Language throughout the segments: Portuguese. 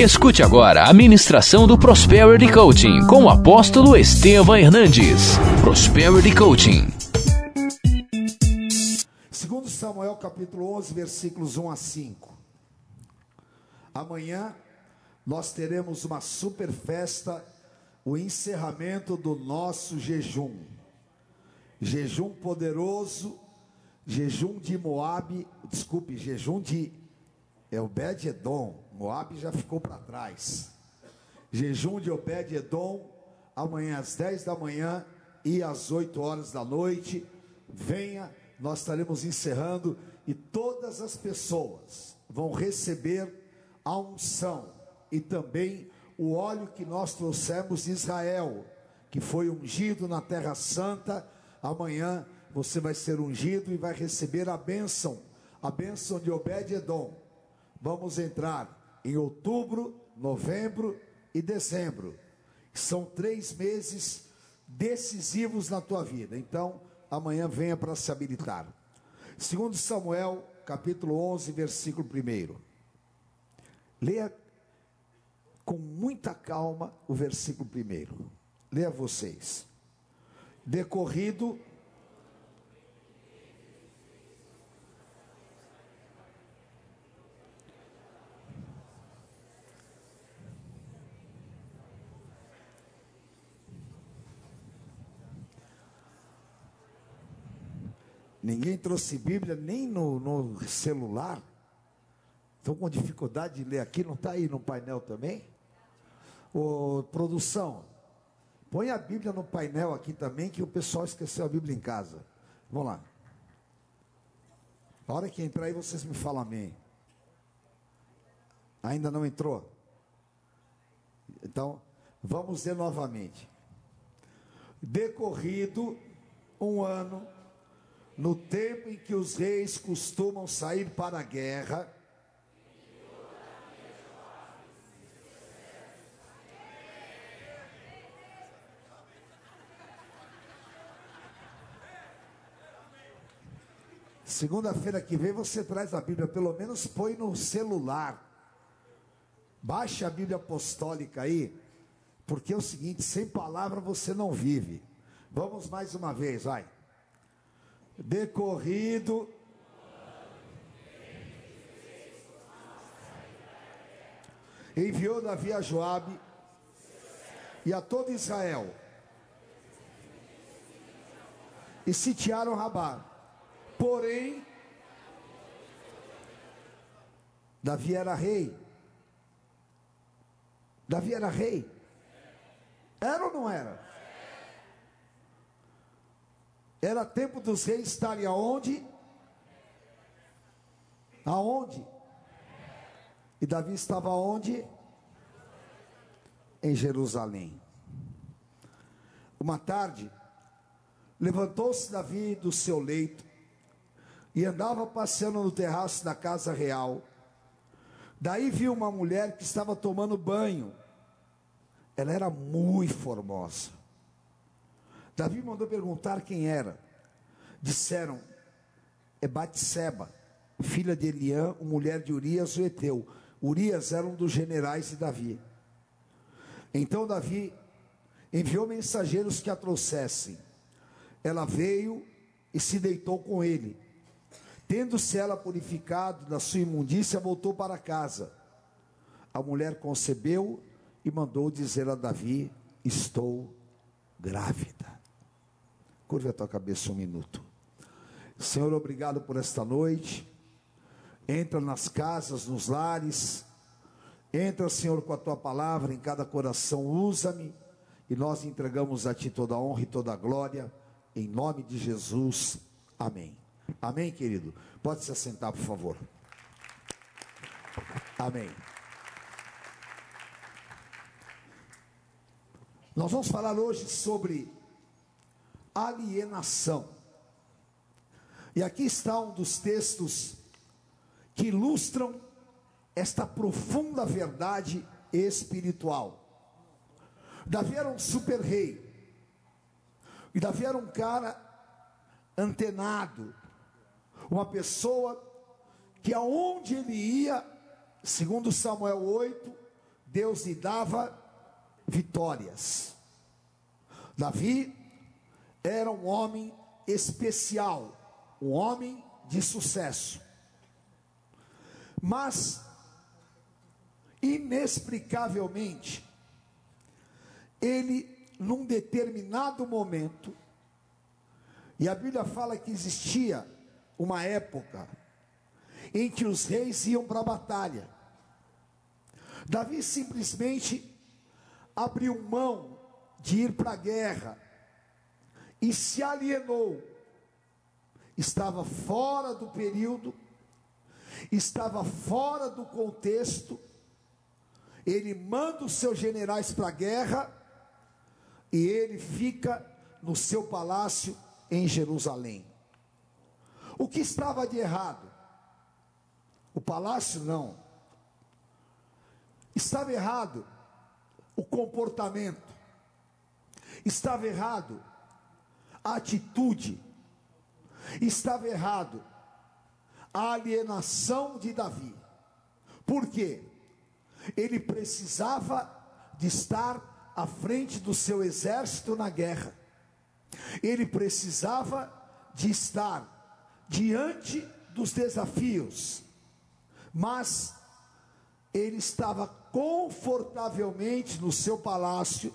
Escute agora a ministração do Prosperity Coaching com o apóstolo Estevam Hernandes. Prosperity Coaching. Segundo Samuel capítulo 11, versículos 1 a 5. Amanhã nós teremos uma super festa, o encerramento do nosso jejum. Jejum poderoso, jejum de Moabe, desculpe, jejum de Obed-edom. Moab já ficou para trás. Jejum de Obed-edom, amanhã às 10 da manhã e às 8 horas da noite. Venha, nós estaremos encerrando e todas as pessoas vão receber a unção e também o óleo que nós trouxemos de Israel, que foi ungido na Terra Santa. Amanhã você vai ser ungido e vai receber a bênção, a bênção de Obed-edom. Vamos entrar em outubro, novembro e dezembro. São três meses decisivos na tua vida. Então, amanhã venha para se habilitar. Segundo Samuel, capítulo 11, versículo 1. Leia com muita calma o versículo 1. Leia vocês. Decorrido Ninguém trouxe Bíblia nem no, no celular. Estão com dificuldade de ler aqui, não está aí no painel também? Ô, produção, põe a Bíblia no painel aqui também, que o pessoal esqueceu a Bíblia em casa. Vamos lá. A hora que entrar aí, vocês me falam amém. Ainda não entrou? Então, vamos ler novamente. Decorrido um ano no tempo em que os reis costumam sair para a guerra, Segunda-feira que vem você traz a Bíblia, pelo menos põe no celular. Baixe a Bíblia apostólica aí, porque é o seguinte: sem palavra você não vive. Vamos mais uma vez, vai decorrido enviou Davi a Joabe e a todo Israel e sitiaram Rabá. Porém, Davi era rei. Davi era rei. Era ou não era? Era tempo dos reis estarem aonde? Aonde? E Davi estava onde? Em Jerusalém. Uma tarde, levantou-se Davi do seu leito e andava passeando no terraço da casa real. Daí viu uma mulher que estava tomando banho. Ela era muito formosa. Davi mandou perguntar quem era. Disseram: é Batseba, filha de Eliã, mulher de Urias o Eteu. Urias era um dos generais de Davi. Então Davi enviou mensageiros que a trouxessem. Ela veio e se deitou com ele. Tendo-se ela purificado da sua imundícia, voltou para casa. A mulher concebeu e mandou dizer a Davi: Estou grávida. Curve a tua cabeça um minuto. Senhor, obrigado por esta noite. Entra nas casas, nos lares. Entra, Senhor, com a tua palavra em cada coração. Usa-me. E nós entregamos a ti toda a honra e toda a glória. Em nome de Jesus. Amém. Amém, querido? Pode se assentar, por favor. Amém. Nós vamos falar hoje sobre alienação. E aqui está um dos textos que ilustram esta profunda verdade espiritual. Davi era um super rei. E Davi era um cara antenado, uma pessoa que aonde ele ia, segundo Samuel 8, Deus lhe dava vitórias. Davi era um homem especial, um homem de sucesso. Mas, inexplicavelmente, ele, num determinado momento, e a Bíblia fala que existia uma época em que os reis iam para a batalha. Davi simplesmente abriu mão de ir para a guerra e se alienou. Estava fora do período, estava fora do contexto. Ele manda os seus generais para a guerra e ele fica no seu palácio em Jerusalém. O que estava de errado? O palácio não. Estava errado o comportamento. Estava errado atitude. Estava errado a alienação de Davi. Por quê? Ele precisava de estar à frente do seu exército na guerra. Ele precisava de estar diante dos desafios, mas ele estava confortavelmente no seu palácio,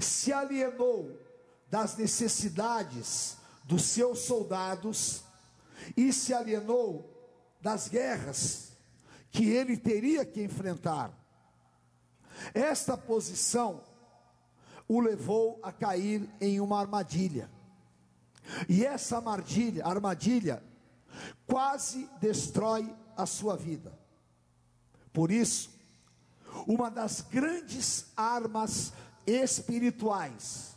se alienou das necessidades dos seus soldados e se alienou das guerras que ele teria que enfrentar. Esta posição o levou a cair em uma armadilha. E essa armadilha, armadilha quase destrói a sua vida. Por isso, uma das grandes armas espirituais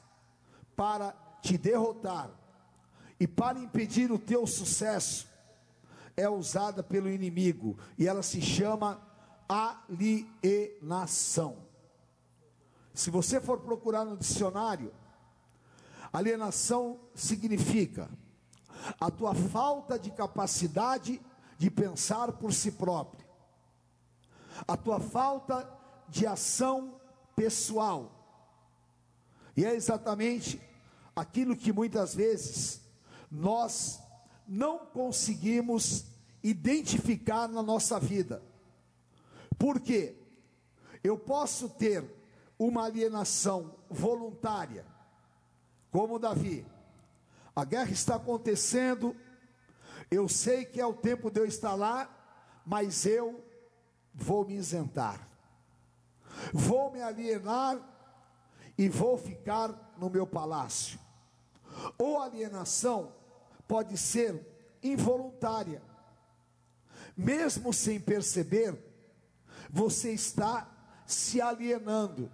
para te derrotar e para impedir o teu sucesso é usada pelo inimigo e ela se chama alienação. Se você for procurar no dicionário, alienação significa a tua falta de capacidade de pensar por si próprio, a tua falta de ação pessoal. E é exatamente aquilo que muitas vezes nós não conseguimos identificar na nossa vida. Porque eu posso ter uma alienação voluntária, como Davi. A guerra está acontecendo, eu sei que é o tempo de eu estar lá, mas eu vou me isentar, vou me alienar e vou ficar no meu palácio. Ou alienação pode ser involuntária, mesmo sem perceber, você está se alienando.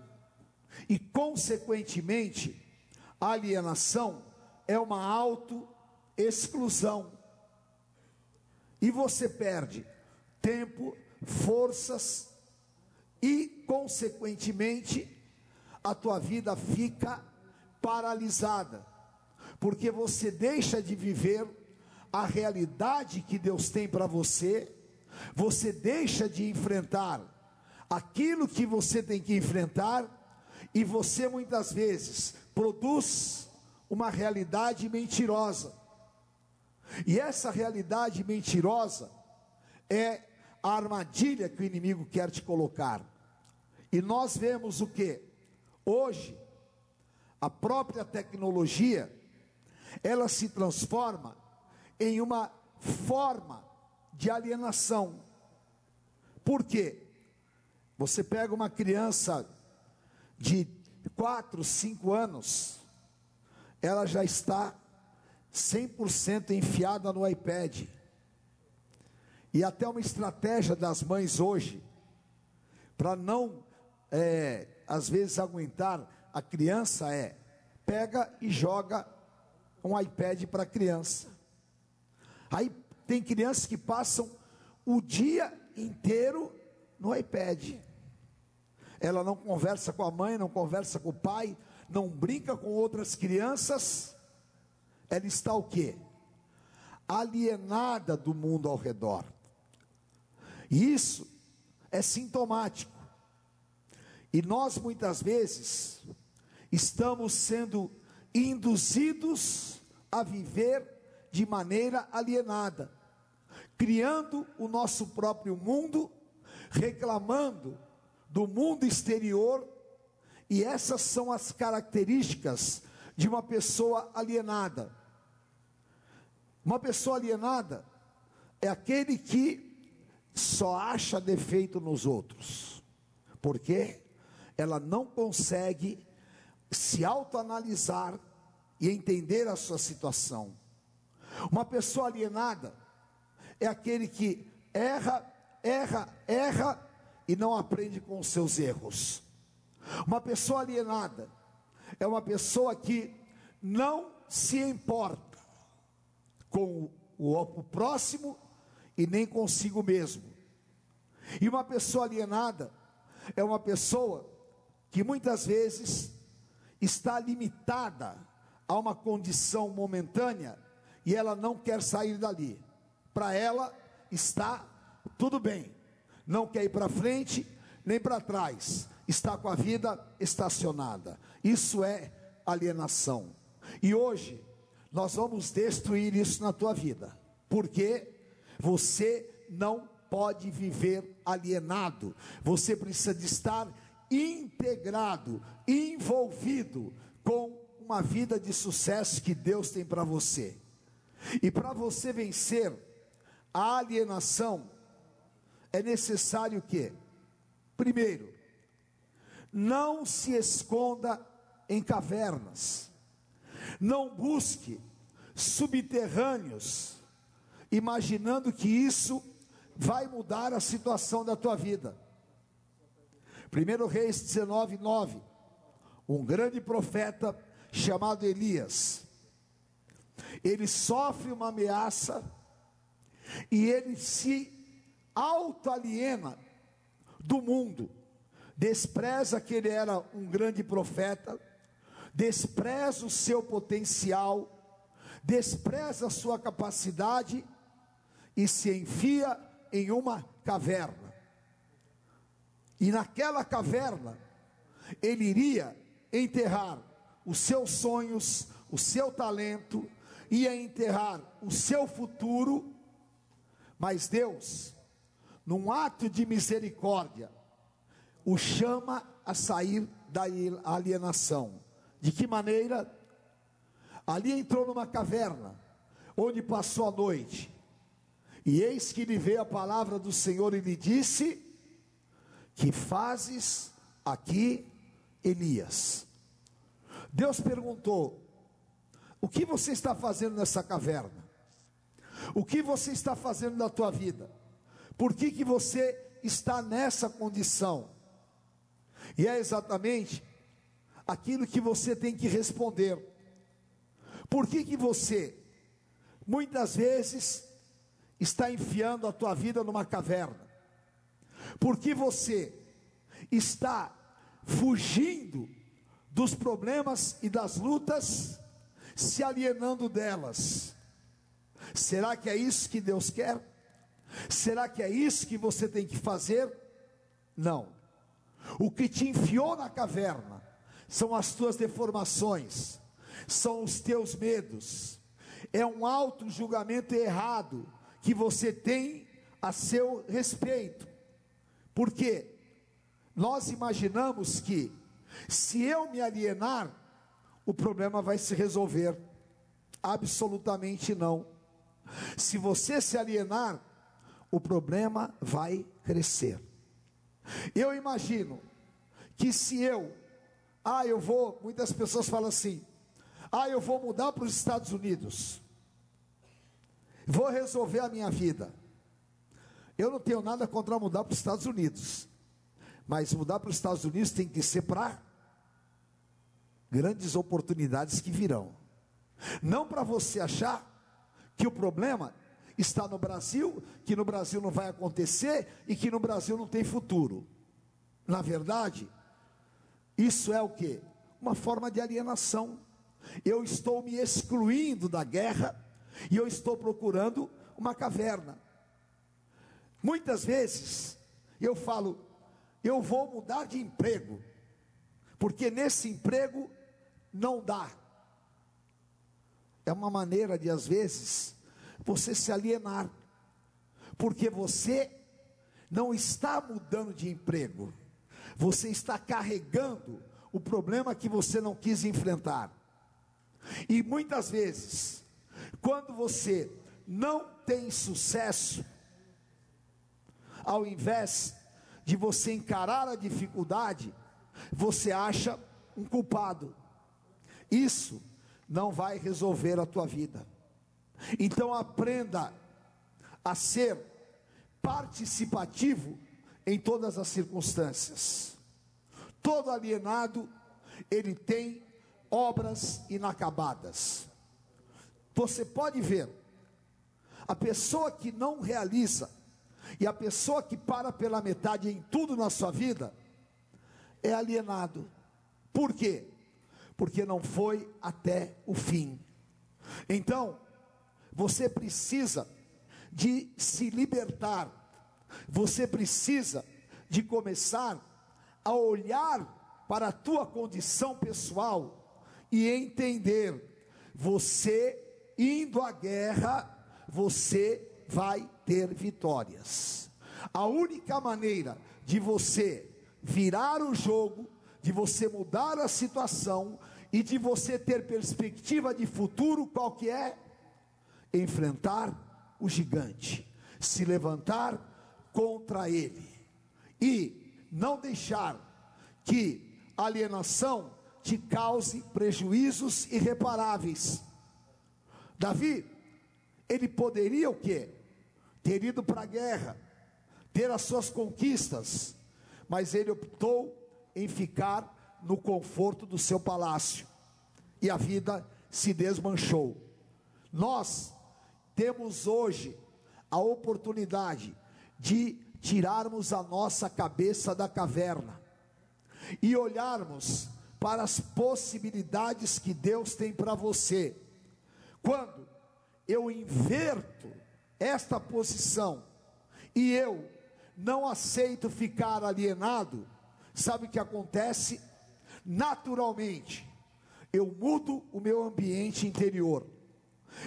E, consequentemente, a alienação é uma auto-exclusão. E você perde tempo, forças e, consequentemente, a tua vida fica paralisada, porque você deixa de viver a realidade que Deus tem para você, você deixa de enfrentar aquilo que você tem que enfrentar e você muitas vezes produz uma realidade mentirosa. E essa realidade mentirosa é a armadilha que o inimigo quer te colocar. E nós vemos o que? Hoje, a própria tecnologia, ela se transforma em uma forma de alienação. Por quê? Você pega uma criança de 4, 5 anos, ela já está 100% enfiada no iPad. E até uma estratégia das mães hoje, para não, é, às vezes, aguentar a criança, é: pega e joga um iPad para criança. Aí tem crianças que passam o dia inteiro no iPad. Ela não conversa com a mãe, não conversa com o pai, não brinca com outras crianças. Ela está o quê? Alienada do mundo ao redor. E isso é sintomático. E nós muitas vezes estamos sendo induzidos a viver de maneira alienada, criando o nosso próprio mundo, reclamando do mundo exterior, e essas são as características de uma pessoa alienada. Uma pessoa alienada é aquele que só acha defeito nos outros. Por quê? Ela não consegue se autoanalisar e entender a sua situação. Uma pessoa alienada é aquele que erra, erra, erra e não aprende com os seus erros. Uma pessoa alienada é uma pessoa que não se importa com o próximo e nem consigo mesmo. E uma pessoa alienada é uma pessoa que muitas vezes está limitada a uma condição momentânea e ela não quer sair dali. Para ela está tudo bem, não quer ir para frente nem para trás, está com a vida estacionada. Isso é alienação. E hoje nós vamos destruir isso na tua vida, porque você não pode viver alienado. Você precisa de estar integrado, envolvido com uma vida de sucesso que Deus tem para você. E para você vencer a alienação, é necessário que, primeiro, não se esconda em cavernas, não busque subterrâneos, imaginando que isso vai mudar a situação da tua vida. 1 Reis 19, 9. Um grande profeta chamado Elias. Ele sofre uma ameaça e ele se autoaliena do mundo. Despreza que ele era um grande profeta, despreza o seu potencial, despreza a sua capacidade e se enfia em uma caverna. E naquela caverna, ele iria enterrar os seus sonhos, o seu talento, ia enterrar o seu futuro, mas Deus, num ato de misericórdia, o chama a sair da alienação. De que maneira? Ali entrou numa caverna, onde passou a noite, e eis que lhe veio a palavra do Senhor e lhe disse: Que fazes aqui, Elias? Deus perguntou: O que você está fazendo nessa caverna? O que você está fazendo na tua vida? Por que, que você está nessa condição? E é exatamente aquilo que você tem que responder. Por que, que você, muitas vezes, está enfiando a tua vida numa caverna? Porque você está fugindo dos problemas e das lutas, se alienando delas. Será que é isso que Deus quer? Será que é isso que você tem que fazer? Não. O que te enfiou na caverna são as tuas deformações, são os teus medos, é um auto julgamento errado que você tem a seu respeito. Porque nós imaginamos que se eu me alienar, o problema vai se resolver. Absolutamente não. Se você se alienar, o problema vai crescer. Eu imagino que se eu, ah, eu vou, muitas pessoas falam assim, ah, eu vou mudar para os Estados Unidos. Vou resolver a minha vida. Eu não tenho nada contra mudar para os Estados Unidos. Mas mudar para os Estados Unidos tem que ser para grandes oportunidades que virão. Não para você achar que o problema está no Brasil, que no Brasil não vai acontecer e que no Brasil não tem futuro. Na verdade, isso é o que? Uma forma de alienação. Eu estou me excluindo da guerra e eu estou procurando uma caverna. Muitas vezes eu falo, eu vou mudar de emprego, porque nesse emprego não dá. É uma maneira de, às vezes, você se alienar, porque você não está mudando de emprego, você está carregando o problema que você não quis enfrentar. E muitas vezes, quando você não tem sucesso, ao invés de você encarar a dificuldade, você acha um culpado. Isso não vai resolver a tua vida. Então aprenda a ser participativo em todas as circunstâncias. Todo alienado, ele tem obras inacabadas. Você pode ver, a pessoa que não realiza e a pessoa que para pela metade em tudo na sua vida é alienado. Por quê? Porque não foi até o fim. Então, você precisa de se libertar. Você precisa de começar a olhar para a tua condição pessoal e entender, você indo à guerra, você vai ter vitórias. A única maneira de você virar o jogo, de você mudar a situação e de você ter perspectiva de futuro, qual que é? Enfrentar o gigante, se levantar contra ele e não deixar que alienação te cause prejuízos irreparáveis. Davi, ele poderia o quê? Ter ido para a guerra, ter as suas conquistas, mas ele optou em ficar no conforto do seu palácio. E a vida se desmanchou. Nós temos hoje a oportunidade de tirarmos a nossa cabeça da caverna e olharmos para as possibilidades que Deus tem para você. Quando eu inverto esta posição e eu não aceito ficar alienado, sabe o que acontece? Naturalmente, eu mudo o meu ambiente interior,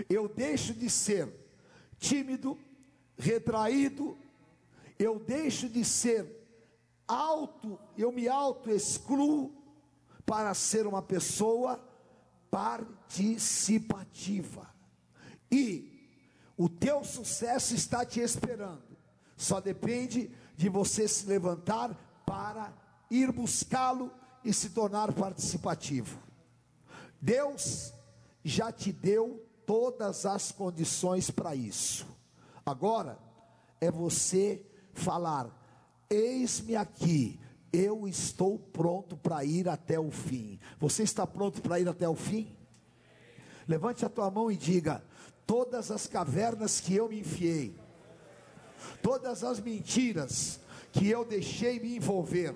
eu deixo de ser tímido, retraído, eu deixo de ser auto, eu me auto-excluo para ser uma pessoa participativa. E o teu sucesso está te esperando. Só depende de você se levantar para ir buscá-lo e se tornar participativo. Deus já te deu todas as condições para isso. Agora é você falar: Eis-me aqui, eu estou pronto para ir até o fim. Você está pronto para ir até o fim? Levante a tua mão e diga: todas as cavernas que eu me enfiei, todas as mentiras que eu deixei me envolver,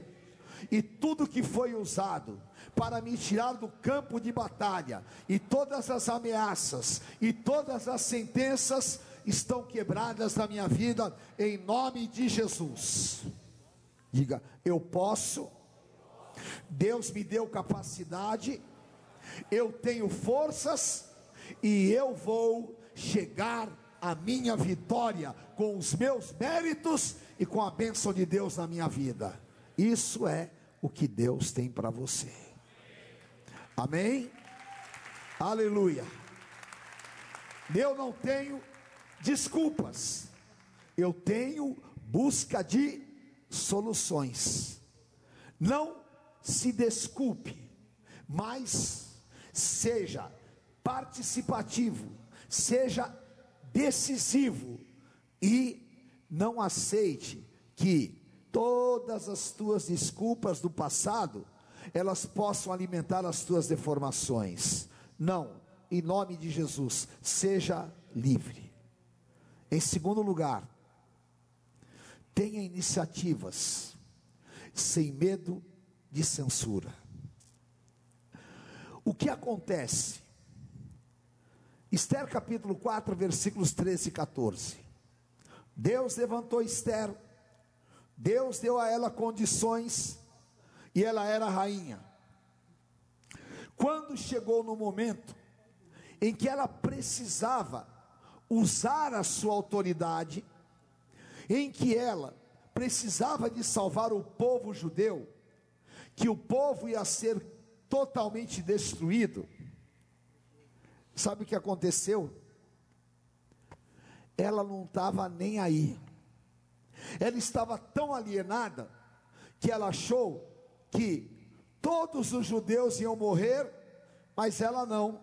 e tudo que foi usado para me tirar do campo de batalha, e todas as ameaças, e todas as sentenças estão quebradas na minha vida, em nome de Jesus. Diga, eu posso, Deus me deu capacidade, eu tenho forças, e eu vou chegar à minha vitória com os meus méritos e com a bênção de Deus na minha vida. Isso é o que Deus tem para você. Amém? Aleluia. Eu não tenho desculpas, eu tenho busca de soluções. Não se desculpe, mas seja participativo, seja decisivo e não aceite que todas as tuas desculpas do passado elas possam alimentar as tuas deformações. Não, em nome de Jesus, seja livre. Em segundo lugar, tenha iniciativas sem medo de censura. O que acontece Esther capítulo 4, versículos 13 e 14. Deus levantou Esther, Deus deu a ela condições e ela era rainha. Quando chegou no momento em que ela precisava usar a sua autoridade, em que ela precisava de salvar o povo judeu, que o povo ia ser totalmente destruído. Sabe o que aconteceu? Ela não estava nem aí. Ela estava tão alienada que ela achou que todos os judeus iam morrer, mas ela não,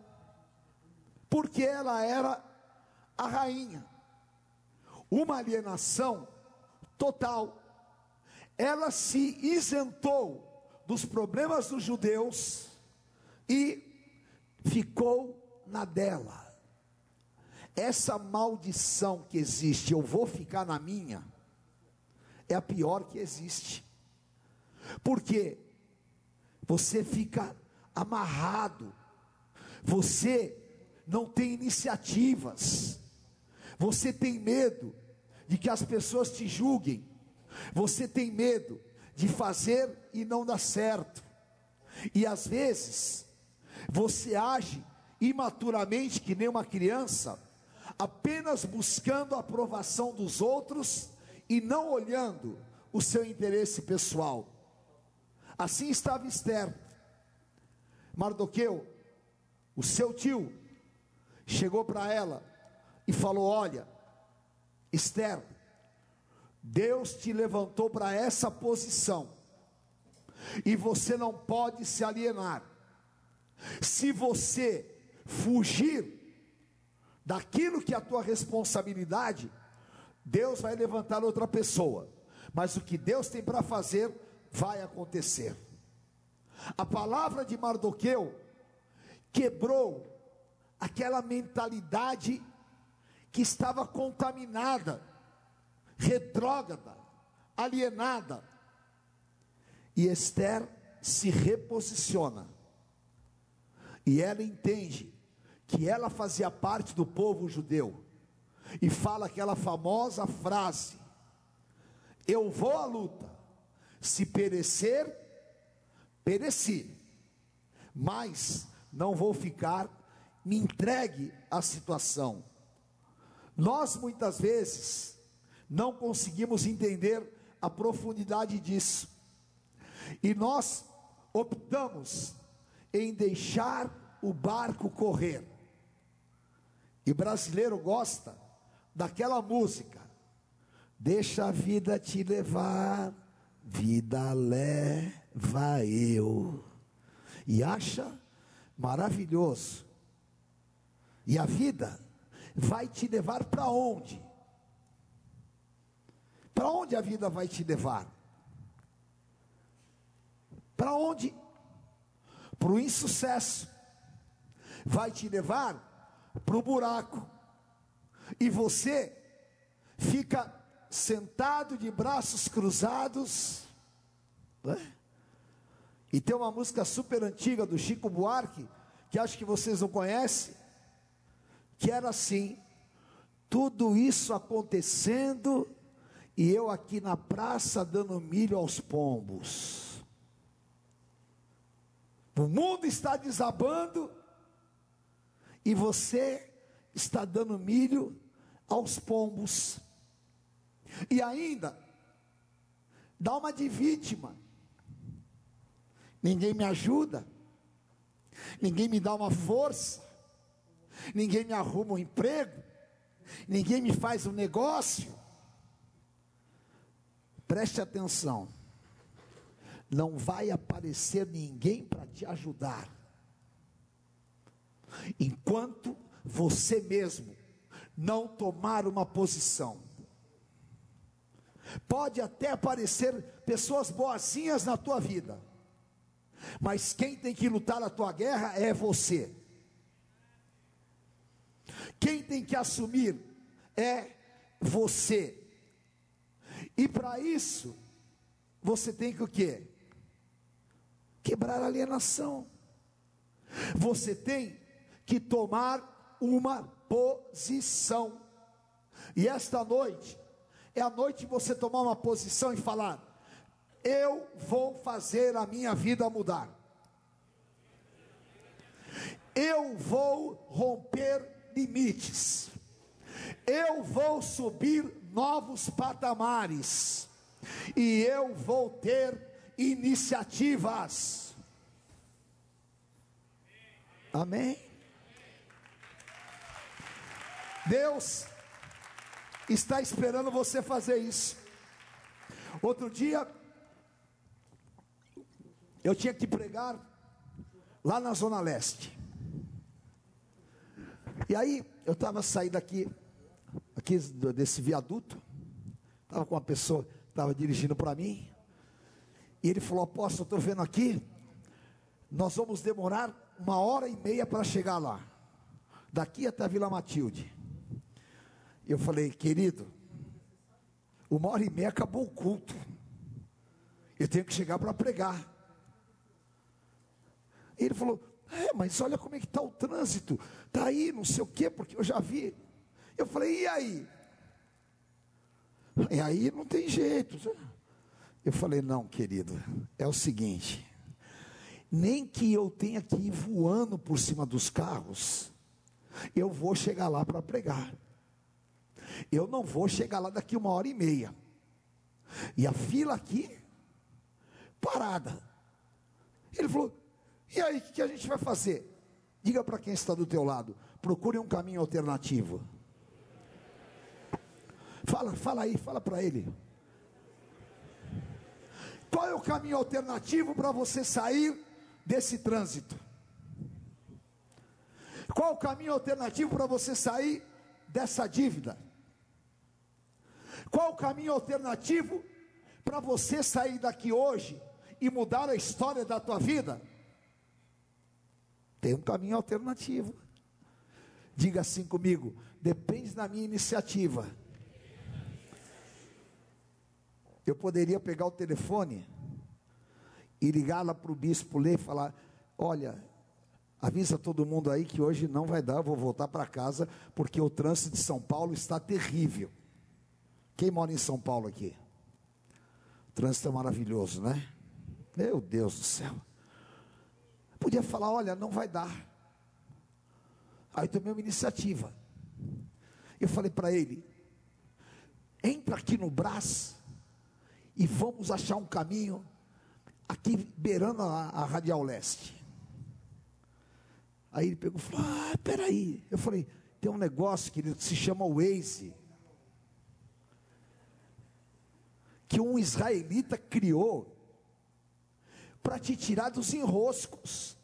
porque ela era a rainha. Uma alienação total. Ela se isentou dos problemas dos judeus e ficou na dela. Essa maldição que existe, eu vou ficar na minha, é a pior que existe. Porque você fica amarrado, você não tem iniciativas, você tem medo de que as pessoas te julguem, você tem medo de fazer e não dar certo, e às vezes você age imaturamente que nem uma criança, apenas buscando a aprovação dos outros e não olhando o seu interesse pessoal. Assim estava Esther. Mardoqueu, o seu tio, chegou para ela e falou: Olha, Esther, Deus te levantou para essa posição, e você não pode se alienar. Se você fugir daquilo que é a tua responsabilidade, Deus vai levantar outra pessoa, mas o que Deus tem para fazer vai acontecer. A palavra de Mardoqueu quebrou aquela mentalidade que estava contaminada, retrógrada, alienada. E Esther se reposiciona. E ela entende que ela fazia parte do povo judeu. E fala aquela famosa frase: Eu vou à luta, se perecer, pereci, mas não vou ficar, me entregue à situação. Nós muitas vezes não conseguimos entender a profundidade disso, e nós optamos em deixar o barco correr. E brasileiro gosta daquela música, deixa a vida te levar vida leva eu. E acha maravilhoso. E a vida vai te levar para onde? Para onde a vida vai te levar? Para onde? Para o insucesso. Vai te levar para o buraco. E você fica sentado de braços cruzados. Né? E tem uma música super antiga do Chico Buarque, que acho que vocês não conhecem, que era assim: tudo isso acontecendo e eu aqui na praça dando milho aos pombos. O mundo está desabando e você está dando milho aos pombos. E ainda, dá uma de vítima. Ninguém me ajuda, ninguém me dá uma força, ninguém me arruma um emprego, ninguém me faz um negócio. Preste atenção, não vai aparecer ninguém para te ajudar, enquanto você mesmo não tomar uma posição. Pode até aparecer pessoas boazinhas na tua vida, mas quem tem que lutar a tua guerra é você. Quem tem que assumir é você. E para isso, você tem que o quê? Quebrar a alienação. Você tem que tomar uma posição. E esta noite, é a noite de você tomar uma posição e falar: Eu vou fazer a minha vida mudar. Eu vou romper limites. Eu vou subir novos patamares. E eu vou ter iniciativas. Amém? Deus está esperando você fazer isso. Outro dia, eu tinha que pregar lá na Zona Leste. E aí, eu estava saindo aqui, aqui desse viaduto, estava com uma pessoa, estava dirigindo para mim, e ele falou: Apóstolo, estou vendo aqui, nós vamos demorar uma hora e meia para chegar lá, daqui até a Vila Matilde. Eu falei, querido, uma hora e meia acabou o culto. Eu tenho que chegar para pregar. Ele falou, é, mas olha como é que está o trânsito. Está aí, não sei o quê, porque eu já vi. Eu falei, e aí? E aí não tem jeito. Eu falei, não, querido, é o seguinte. Nem que eu tenha que ir voando por cima dos carros, eu vou chegar lá para pregar. Eu não vou chegar lá daqui uma hora e meia. E a fila aqui, parada. Ele falou: e aí, o que a gente vai fazer? Diga para quem está do teu lado: procure um caminho alternativo. Fala, fala aí, fala para ele. Qual é o caminho alternativo para você sair desse trânsito? Qual o caminho alternativo para você sair dessa dívida? Qual o caminho alternativo para você sair daqui hoje e mudar a história da tua vida? Tem um caminho alternativo. Diga assim comigo: depende da minha iniciativa. Eu poderia pegar o telefone e ligar lá para o bispo ler e falar: Olha, avisa todo mundo aí que hoje não vai dar, eu vou voltar para casa, porque o trânsito de São Paulo está terrível. Quem mora em São Paulo aqui? O trânsito é maravilhoso, né? Meu Deus do céu. Podia falar, olha, não vai dar. Aí tomei uma iniciativa. Eu falei para ele: entra aqui no Brás e vamos achar um caminho aqui beirando a, a Radial Leste. Aí ele pegou e falou: Ah, peraí. Eu falei: tem um negócio, querido, que se chama Waze. Que um israelita criou para te tirar dos enroscos.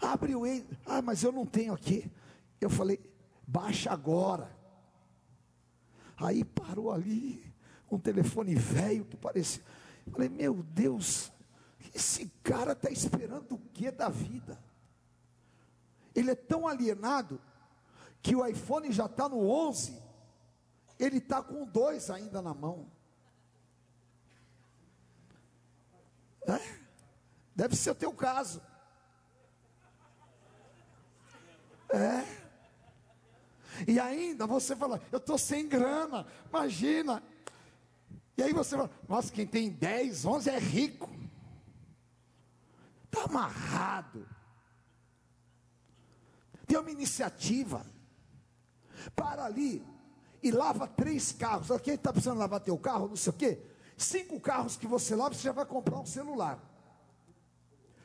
Abre o ah, mas eu não tenho aqui. Eu falei, baixa agora. Aí parou ali, um telefone velho que parecia. Falei, meu Deus, esse cara está esperando o que da vida? Ele é tão alienado que o iPhone já está no 11 ele está com dois ainda na mão. É? Deve ser o teu caso. É. E ainda você fala, eu estou sem grana, imagina. E aí você fala, nossa, quem tem 10, 11 é rico. Está amarrado. Tem uma iniciativa. Para ali, e lava três carros. Quem está precisando lavar teu carro, não sei o quê. Cinco carros que você lava, você já vai comprar um celular.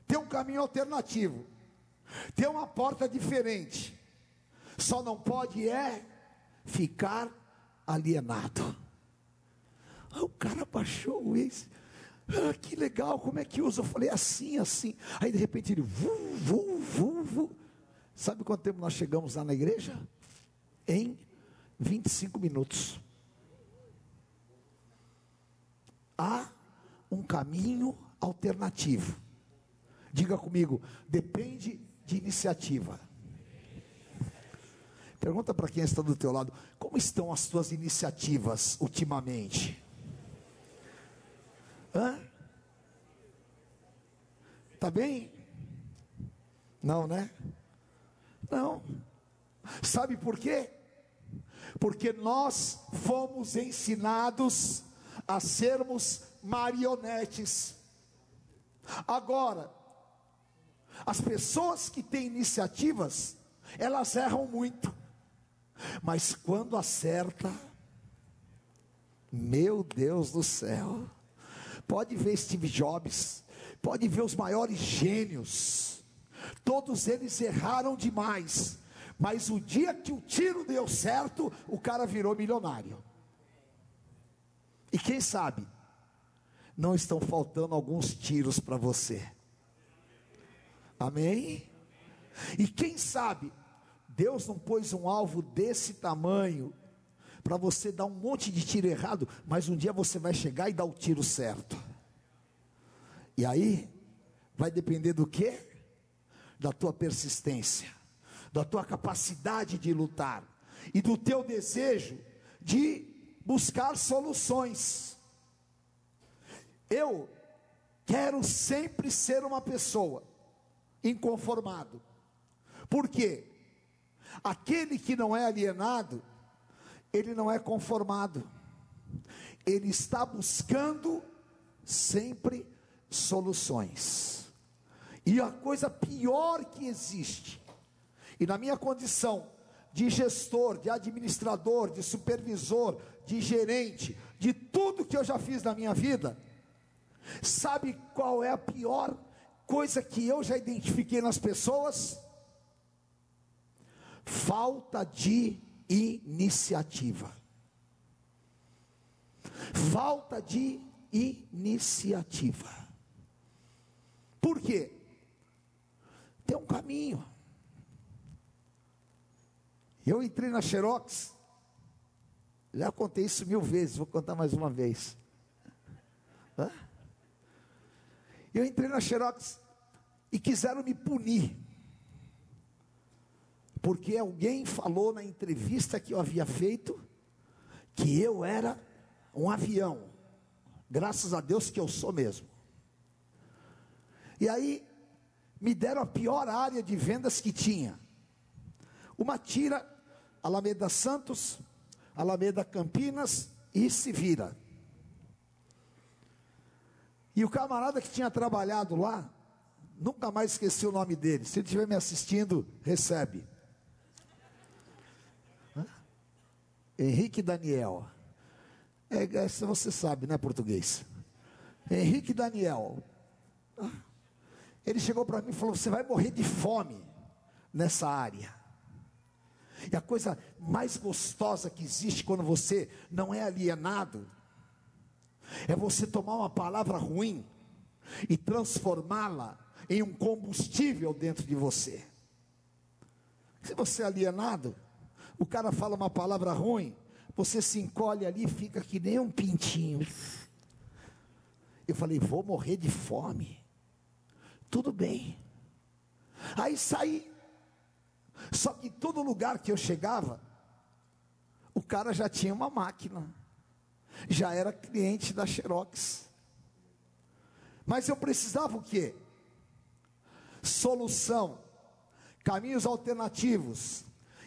Tem um caminho alternativo. Tem uma porta diferente. Só não pode é ficar alienado. Ah, o cara baixou o Waze. Ah, que legal, como é que usa? Eu falei assim, assim. Aí de repente ele, vu, vu, vu, vu. Sabe quanto tempo nós chegamos lá na igreja? Em 25 minutos. Há um caminho alternativo. Diga comigo, depende de iniciativa. Pergunta para quem está do teu lado, como estão as tuas iniciativas ultimamente? Hã? Tá bem? Não, né? Não. Sabe por quê? Porque nós fomos ensinados a sermos marionetes. Agora, as pessoas que têm iniciativas, elas erram muito, mas quando acerta, meu Deus do céu, pode ver Steve Jobs, pode ver os maiores gênios, todos eles erraram demais, mas o dia que o tiro deu certo, o cara virou milionário. E quem sabe, não estão faltando alguns tiros para você. Amém? E quem sabe, Deus não pôs um alvo desse tamanho para você dar um monte de tiro errado, mas um dia você vai chegar e dar o tiro certo. E aí vai depender do que? Da tua persistência, da tua capacidade de lutar e do teu desejo de buscar soluções. Eu quero sempre ser uma pessoa inconformado. Por quê? Aquele que não é alienado, ele não é conformado. Ele está buscando sempre soluções. E a coisa pior que existe, e na minha condição de gestor, de administrador, de supervisor, de gerente, de tudo que eu já fiz na minha vida, sabe qual é a pior coisa que eu já identifiquei nas pessoas? Falta de iniciativa. Falta de iniciativa. Por quê? Tem um caminho. Eu entrei na Xerox, já contei isso mil vezes, vou contar mais uma vez. Eu entrei na Xerox e quiseram me punir. Porque alguém falou na entrevista que eu havia feito que eu era um avião. Graças a Deus que eu sou mesmo. E aí me deram a pior área de vendas que tinha. Uma tira Alameda Santos, Alameda Campinas e se vira. E o camarada que tinha trabalhado lá, nunca mais esqueci o nome dele. Se ele estiver me assistindo, recebe. Henrique Daniel. É, essa você sabe, né, português? Henrique Daniel. Ele chegou para mim e falou: Você vai morrer de fome nessa área. E a coisa mais gostosa que existe quando você não é alienado é você tomar uma palavra ruim e transformá-la em um combustível dentro de você. Se você é alienado, o cara fala uma palavra ruim, você se encolhe ali e fica que nem um pintinho. Eu falei, vou morrer de fome. Tudo bem. Aí saí. Só que todo lugar que eu chegava, o cara já tinha uma máquina já era cliente da Xerox. Mas eu precisava o quê? Solução, caminhos alternativos,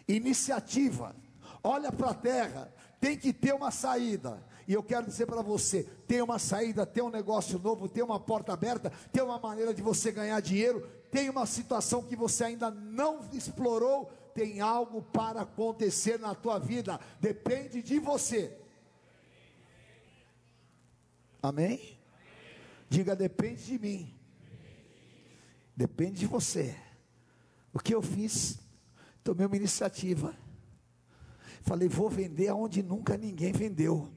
iniciativa. Olha para a terra, tem que ter uma saída. E eu quero dizer para você: tem uma saída, tem um negócio novo, tem uma porta aberta, tem uma maneira de você ganhar dinheiro, tem uma situação que você ainda não explorou, tem algo para acontecer na tua vida, depende de você. Amém? Diga, depende de mim. Depende de você. O que eu fiz? Tomei uma iniciativa. Falei, vou vender aonde nunca ninguém vendeu.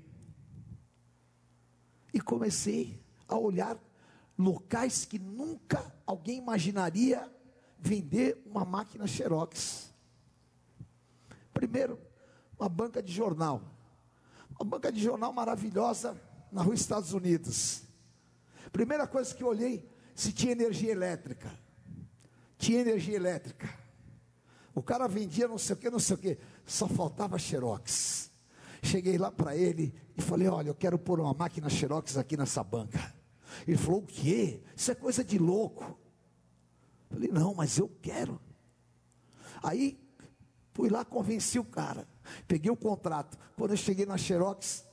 E comecei a olhar locais que nunca alguém imaginaria vender uma máquina Xerox. Primeiro, uma banca de jornal. Uma banca de jornal maravilhosa na rua Estados Unidos. Primeira coisa que eu olhei, se tinha energia elétrica. Tinha energia elétrica. O cara vendia não sei o que, não sei o que, só faltava xerox. Cheguei lá para ele e falei: Olha, eu quero pôr uma máquina xerox aqui nessa banca. Ele falou: O quê? Isso é coisa de louco. falei: Não, mas eu quero. Aí fui lá, convenci o cara. Peguei o contrato. Quando eu cheguei na Xerox,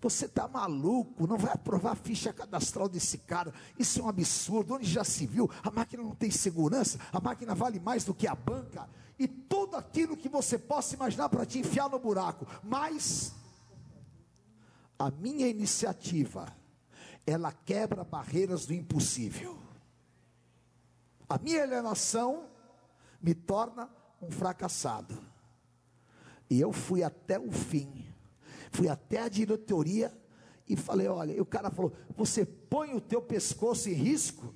você está maluco, não vai aprovar a ficha cadastral desse cara. Isso é um absurdo. Onde já se viu? A máquina não tem segurança, a máquina vale mais do que a banca. E tudo aquilo que você possa imaginar para te enfiar no buraco. Mas a minha iniciativa, ela quebra barreiras do impossível. A minha alienação me torna um fracassado. E eu fui até o fim Fui até a diretoria e falei: olha, e o cara falou: você põe o teu pescoço em risco?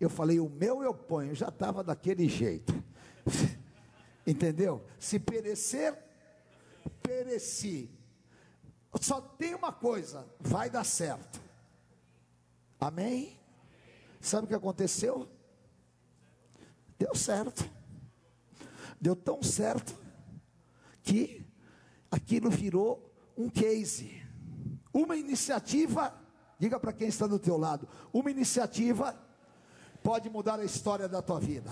Eu falei: o meu eu ponho, já estava daquele jeito. Entendeu? Se perecer, pereci. Só tem uma coisa: vai dar certo. Amém? Sabe o que aconteceu? Deu certo. Deu tão certo que aquilo virou um case, uma iniciativa, diga para quem está do teu lado, uma iniciativa pode mudar a história da tua vida.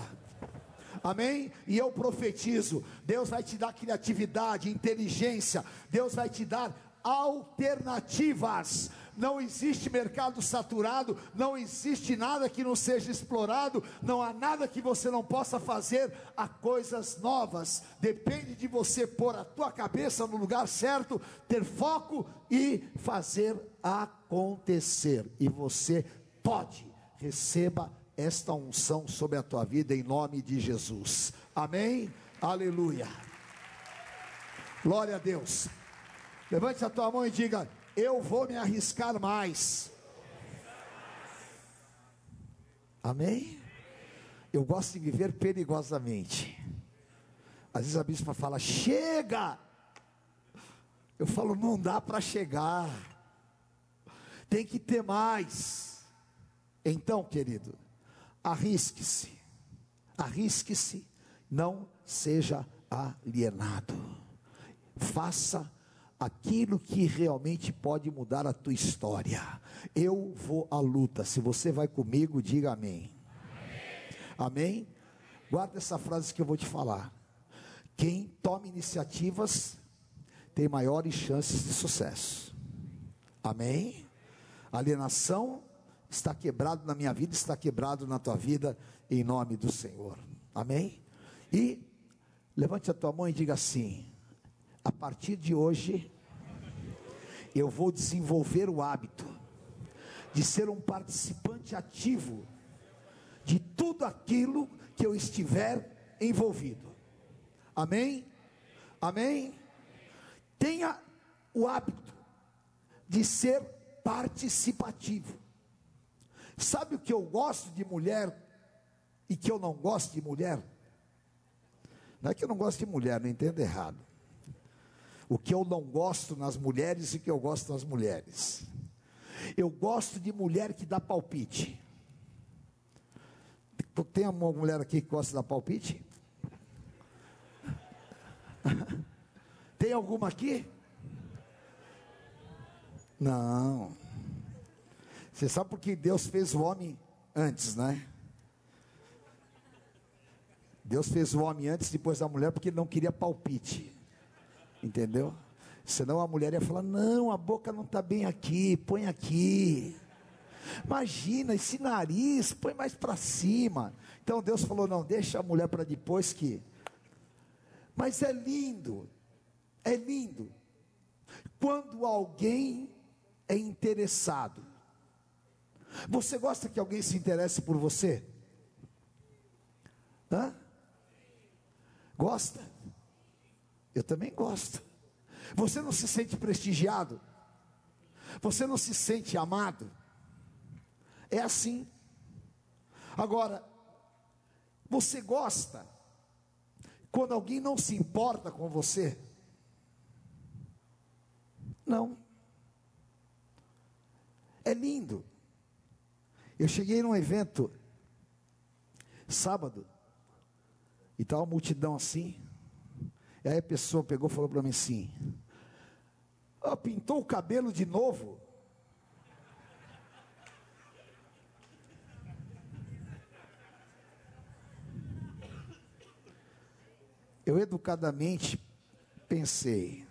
Amém? E eu profetizo: Deus vai te dar criatividade, inteligência, Deus vai te dar alternativas. Não existe mercado saturado, não existe nada que não seja explorado, não há nada que você não possa fazer, há coisas novas. Depende de você pôr a tua cabeça no lugar certo, ter foco e fazer acontecer. E você pode, receba esta unção sobre a tua vida em nome de Jesus. Amém? Aleluia. Glória a Deus. Levante a tua mão e diga: Eu vou me arriscar mais. Amém? Eu gosto de viver perigosamente. Às vezes a bispa fala: Chega! Eu falo: Não dá para chegar. Tem que ter mais. Então, querido, arrisque-se. Arrisque-se. Não seja alienado. Faça aquilo que realmente pode mudar a tua história. Eu vou à luta. Se você vai comigo, diga amém. Amém? amém? Guarda essa frase que eu vou te falar. Quem toma iniciativas tem maiores chances de sucesso. Amém? Alienação está quebrado na minha vida, está quebrado na tua vida, em nome do Senhor. Amém? E levante a tua mão e diga assim: a partir de hoje, eu vou desenvolver o hábito de ser um participante ativo de tudo aquilo que eu estiver envolvido. Amém? Amém? Tenha o hábito de ser participativo. Sabe o que eu gosto de mulher e que eu não gosto de mulher? Não é que eu não gosto de mulher, não entenda errado o que eu não gosto nas mulheres e o que eu gosto nas mulheres. Eu gosto de mulher que dá palpite. Tem uma mulher aqui que gosta de dar palpite? Tem alguma aqui? Não. Você sabe porque Deus fez o homem antes, né? Deus fez o homem antes, depois da mulher, porque ele não queria palpite. Entendeu? Senão a mulher ia falar: não, a boca não está bem aqui, põe aqui. Imagina esse nariz, põe mais para cima. Então Deus falou: não, deixa a mulher para depois que. Mas é lindo, é lindo. Quando alguém é interessado. Você gosta que alguém se interesse por você? Hã? Gosta? Eu também gosto. Você não se sente prestigiado? Você não se sente amado? É assim. Agora, você gosta quando alguém não se importa com você? Não. É lindo. Eu cheguei num evento sábado e estava uma multidão assim. E aí a pessoa pegou e falou para mim assim: oh, pintou o cabelo de novo? Eu educadamente Pensei.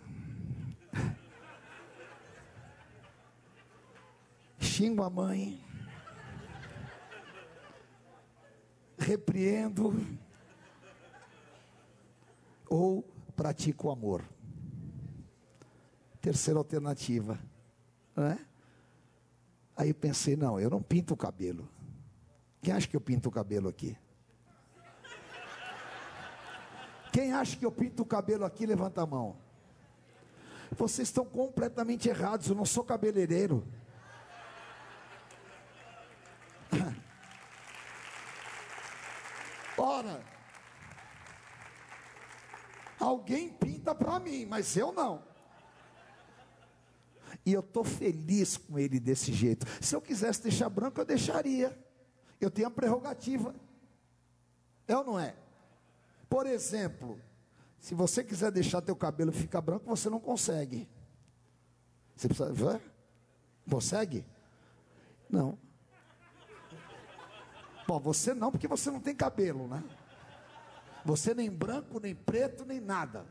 Xingo a mãe. Repreendo. Ou pratico o amor. Terceira alternativa. Não é? Aí pensei, não, eu não pinto o cabelo. Quem acha que eu pinto o cabelo aqui? Quem acha que eu pinto o cabelo aqui, levanta a mão. Vocês estão completamente errados, eu não sou cabeleireiro. Ora, alguém pinta para mim, mas eu não. E eu estou feliz com ele desse jeito. Se eu quisesse deixar branco, eu deixaria. Eu tenho a prerrogativa. É ou não é? Por exemplo, se você quiser deixar teu cabelo ficar branco, você não consegue. Você precisa. Consegue? Não. Bom, você não, porque você não tem cabelo, né? Você nem branco, nem preto, nem nada.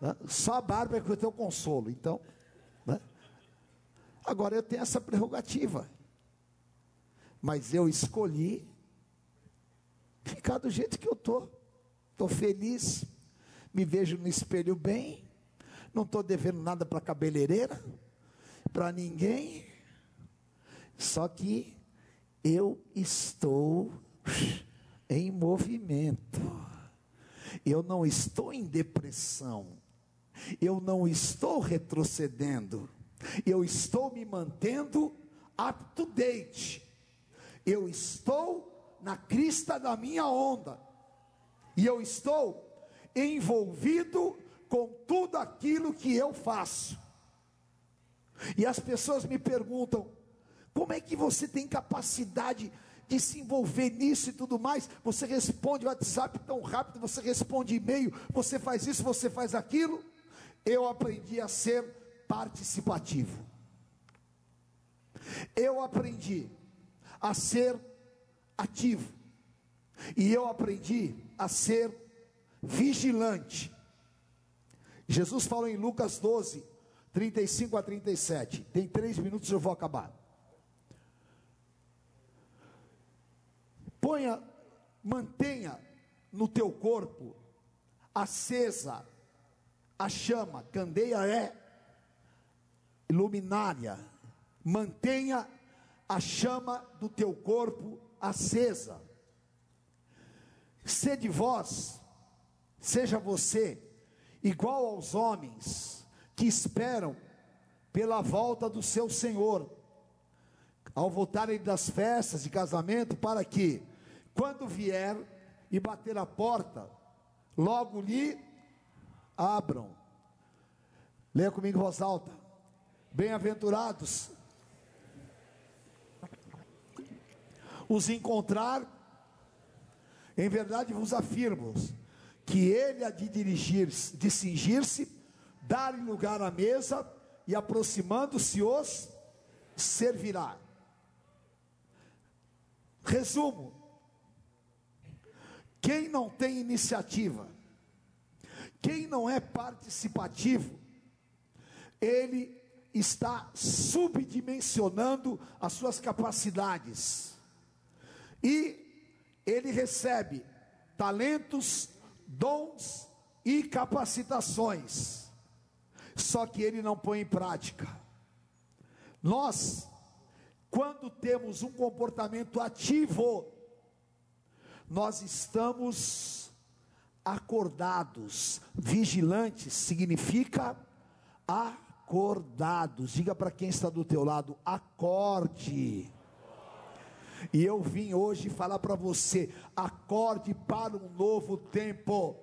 Né? Só a barba é que eu tenho consolo. Então, né? agora eu tenho essa prerrogativa. Mas eu escolhi ficar do jeito que eu estou. Estou feliz, me vejo no espelho bem, não estou devendo nada para cabeleireira, para ninguém. Só que eu estou em movimento. Eu não estou em depressão. Eu não estou retrocedendo. Eu estou me mantendo up to date eu estou na crista da minha onda, e eu estou envolvido com tudo aquilo que eu faço. E as pessoas me perguntam: como é que você tem capacidade de se envolver nisso e tudo mais? Você responde WhatsApp tão rápido, você responde e-mail, você faz isso, você faz aquilo. Eu aprendi a ser participativo. Eu aprendi a ser ativo. E eu aprendi a ser vigilante. Jesus falou em Lucas 12, 35 a 37. Tem três minutos, eu vou acabar. Ponha, mantenha no teu corpo acesa a chama, candeia é luminária. Mantenha a chama do teu corpo acesa. Sede vós, seja você, igual aos homens que esperam pela volta do seu Senhor, ao voltarem das festas de casamento, para que, quando vier e bater a porta, logo lhe abram. Leia comigo em voz alta. Bem-aventurados os encontrar, em verdade vos afirmo que ele há de dirigir, de cingir-se, dar lugar à mesa e aproximando-se os servirá. Resumo: quem não tem iniciativa, quem não é participativo, ele está subdimensionando as suas capacidades e ele recebe talentos, dons e capacitações, só que ele não põe em prática. Nós, quando temos um comportamento ativo, nós estamos acordados, vigilantes significa acordados. Diga para quem está do teu lado, acorde. E eu vim hoje falar para você: acorde para um novo tempo.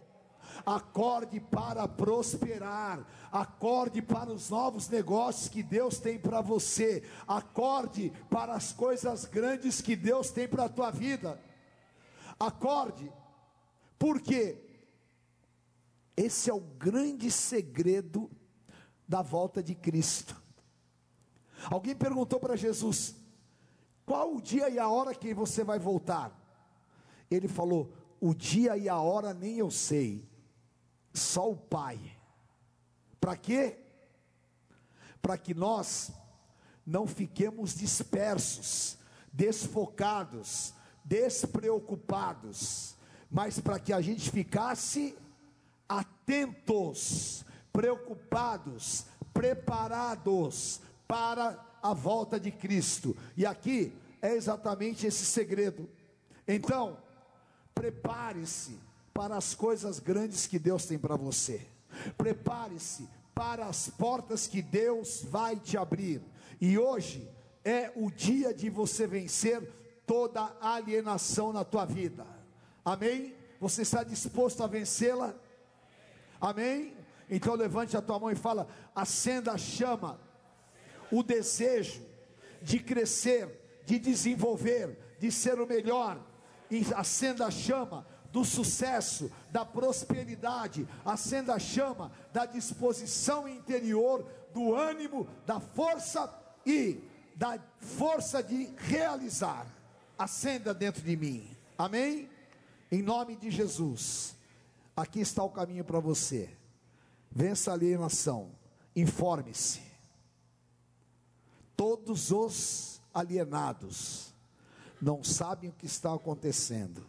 Acorde para prosperar, acorde para os novos negócios que Deus tem para você, acorde para as coisas grandes que Deus tem para a tua vida. Acorde, porque esse é o grande segredo da volta de Cristo. Alguém perguntou para Jesus: qual o dia e a hora que você vai voltar? Ele falou: O dia e a hora nem eu sei, só o Pai. Para quê? Para que nós não fiquemos dispersos, desfocados, despreocupados, mas para que a gente ficasse atentos, preocupados, preparados para a volta de Cristo. E aqui é exatamente esse segredo. Então, prepare-se para as coisas grandes que Deus tem para você. Prepare-se para as portas que Deus vai te abrir. E hoje é o dia de você vencer toda alienação na tua vida. Amém? Você está disposto a vencê-la? Amém? Então levante a tua mão e fala: acenda a chama, o desejo de crescer, de desenvolver, de ser o melhor. E acenda a chama do sucesso, da prosperidade, acenda a chama da disposição interior, do ânimo, da força e da força de realizar. Acenda dentro de mim. Amém? Em nome de Jesus. Aqui está o caminho para você. Vença a alienação. Informe-se. Todos os alienados não sabem o que está acontecendo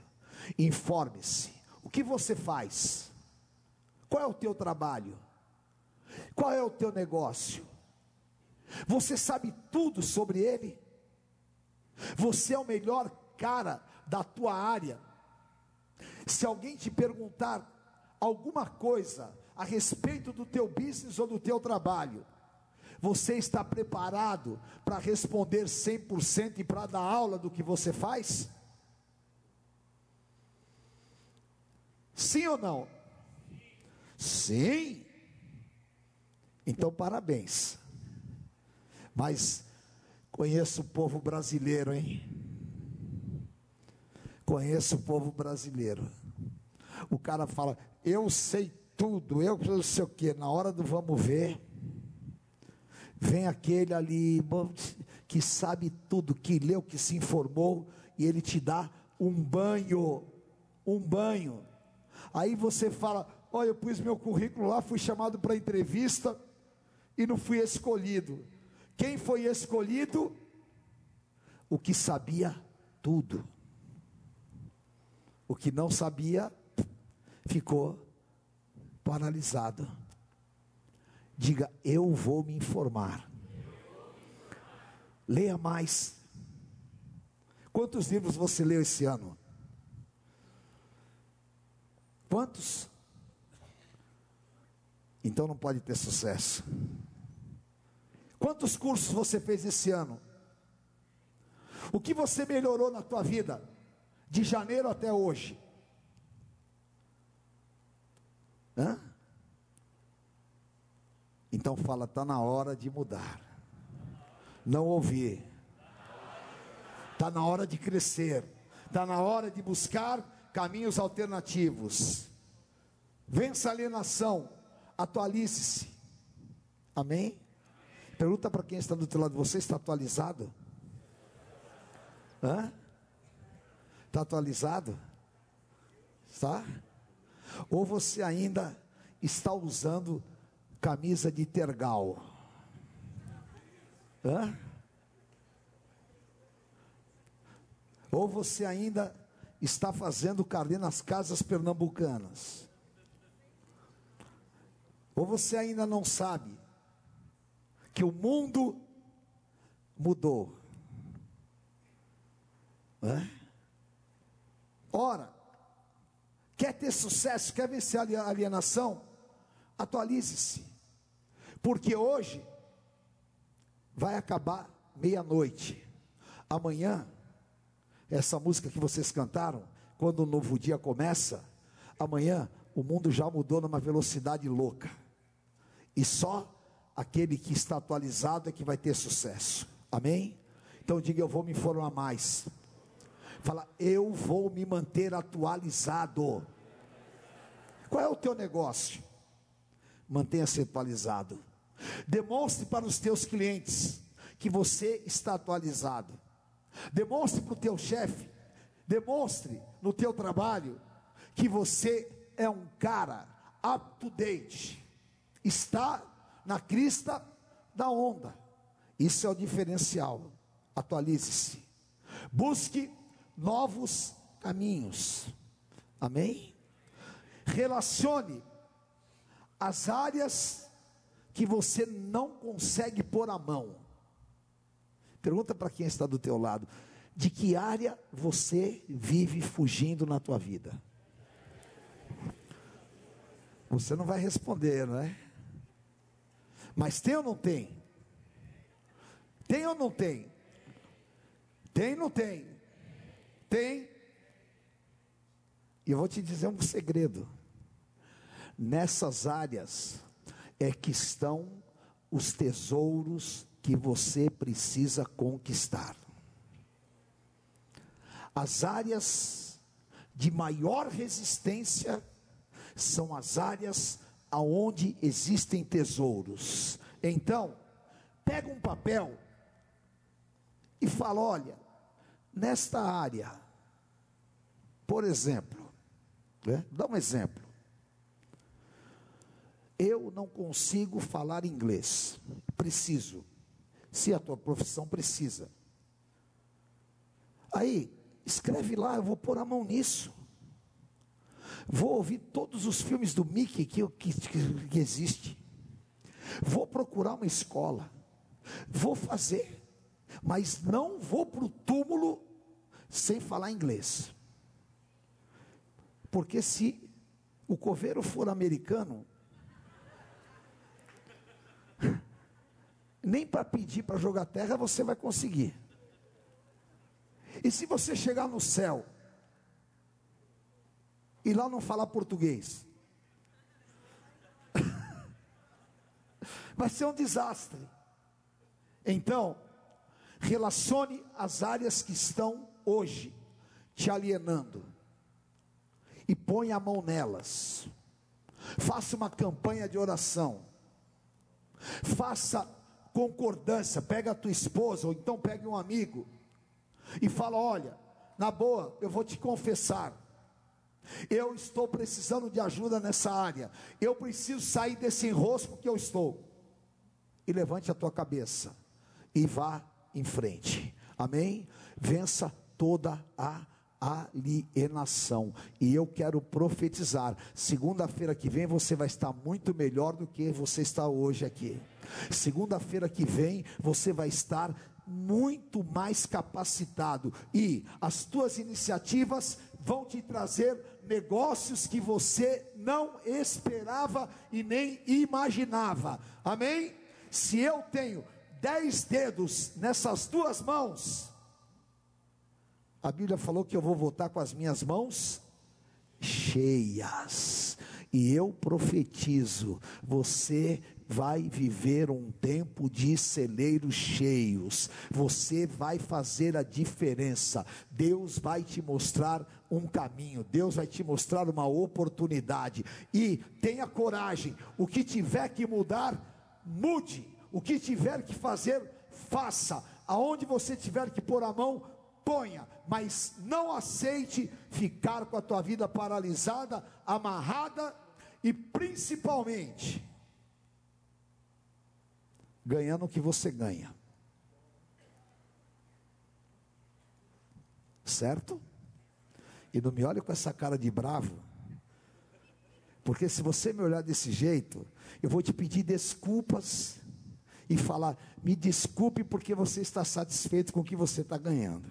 Informe-se. O que você faz? Qual é o teu trabalho? Qual é o teu negócio? Você sabe tudo sobre ele? Você é o melhor cara da tua área. Se alguém te perguntar alguma coisa a respeito do teu business ou do teu trabalho, você está preparado para responder 100% e para dar aula do que você faz? Sim ou não? Sim. Então, parabéns. Mas conheço o povo brasileiro, hein? Conheço o povo brasileiro. O cara fala, eu sei tudo, eu não sei o que. Na hora do vamos ver, vem aquele ali que sabe tudo, que leu, que se informou, e ele te dá um banho, um banho. Aí você fala: Olha, eu pus meu currículo lá, fui chamado para entrevista e não fui escolhido. Quem foi escolhido? O que sabia tudo. O que não sabia ficou paralisado. Diga: Eu vou me informar. Leia mais. Quantos livros você leu esse ano? Quantos? Então não pode ter sucesso. Quantos cursos você fez esse ano? O que você melhorou na tua vida de janeiro até hoje? Hã? Então fala, está na hora de mudar. Não ouvir. Está na hora de crescer. Está na hora de buscar caminhos alternativos. Vença a alienação, atualize-se. Amém? Pergunta para quem está do teu lado: você está atualizado? Hã? Está atualizado? Está? Ou você ainda está usando camisa de tergal? Hã? Ou você ainda está fazendo carne nas casas pernambucanas. Ou você ainda não sabe que o mundo mudou. É? Ora, quer ter sucesso, quer vencer a alienação? Atualize-se, porque hoje vai acabar meia-noite, amanhã essa música que vocês cantaram, quando o novo dia começa, amanhã o mundo já mudou numa velocidade louca. E só aquele que está atualizado é que vai ter sucesso. Amém? Então diga: Eu vou me informar mais. Fala, eu vou me manter atualizado. Qual é o teu negócio? Mantenha-se atualizado. Demonstre para os teus clientes que você está atualizado. Demonstre para o teu chefe, demonstre no teu trabalho que você é um cara up to date, está na crista da onda. Isso é o diferencial. Atualize-se. Busque novos caminhos. Amém? Relacione as áreas que você não consegue pôr a mão. Pergunta para quem está do teu lado, de que área você vive fugindo na tua vida? Você não vai responder, não é? Mas tem ou não tem? Tem ou não tem? Tem ou não tem? Tem. E eu vou te dizer um segredo. Nessas áreas é que estão os tesouros que você precisa conquistar. As áreas de maior resistência são as áreas aonde existem tesouros. Então, pega um papel e fala: olha, nesta área, por exemplo, né? dá um exemplo. Eu não consigo falar inglês, preciso. Se a tua profissão precisa. Aí, escreve lá, eu vou pôr a mão nisso. Vou ouvir todos os filmes do Mickey que, que, que, existe. Vou procurar uma escola. Vou fazer. Mas não vou para o túmulo sem falar inglês. Porque se o coveiro for americano, nem para pedir para jogar terra você vai conseguir. E se você chegar no céu e lá não falar português. Vai ser um desastre. Então, relacione as áreas que estão hoje te alienando e põe a mão nelas. Faça uma campanha de oração. Faça concordância, pega a tua esposa ou então pegue um amigo e fala: "Olha, na boa, eu vou te confessar. Eu estou precisando de ajuda nessa área. Eu preciso sair desse enrosco que eu estou. E levante a tua cabeça e vá em frente. Amém? Vença toda a alienação. E eu quero profetizar. Segunda-feira que vem você vai estar muito melhor do que você está hoje aqui. Segunda-feira que vem você vai estar muito mais capacitado e as tuas iniciativas vão te trazer negócios que você não esperava e nem imaginava. Amém? Se eu tenho dez dedos nessas duas mãos, a Bíblia falou que eu vou voltar com as minhas mãos cheias. E eu profetizo: você vai viver um tempo de celeiros cheios, você vai fazer a diferença. Deus vai te mostrar um caminho, Deus vai te mostrar uma oportunidade. E tenha coragem: o que tiver que mudar, mude, o que tiver que fazer, faça. Aonde você tiver que pôr a mão, ponha, mas não aceite ficar com a tua vida paralisada, amarrada e principalmente ganhando o que você ganha. Certo? E não me olhe com essa cara de bravo. Porque se você me olhar desse jeito, eu vou te pedir desculpas e falar: me desculpe porque você está satisfeito com o que você está ganhando.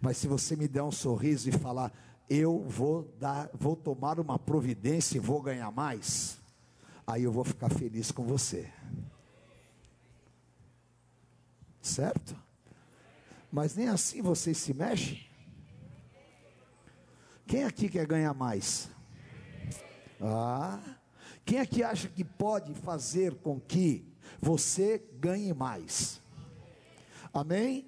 Mas se você me der um sorriso e falar: eu vou dar, vou tomar uma providência e vou ganhar mais, aí eu vou ficar feliz com você certo? Mas nem assim vocês se mexem. Quem aqui quer ganhar mais? Ah, quem aqui acha que pode fazer com que você ganhe mais? Amém?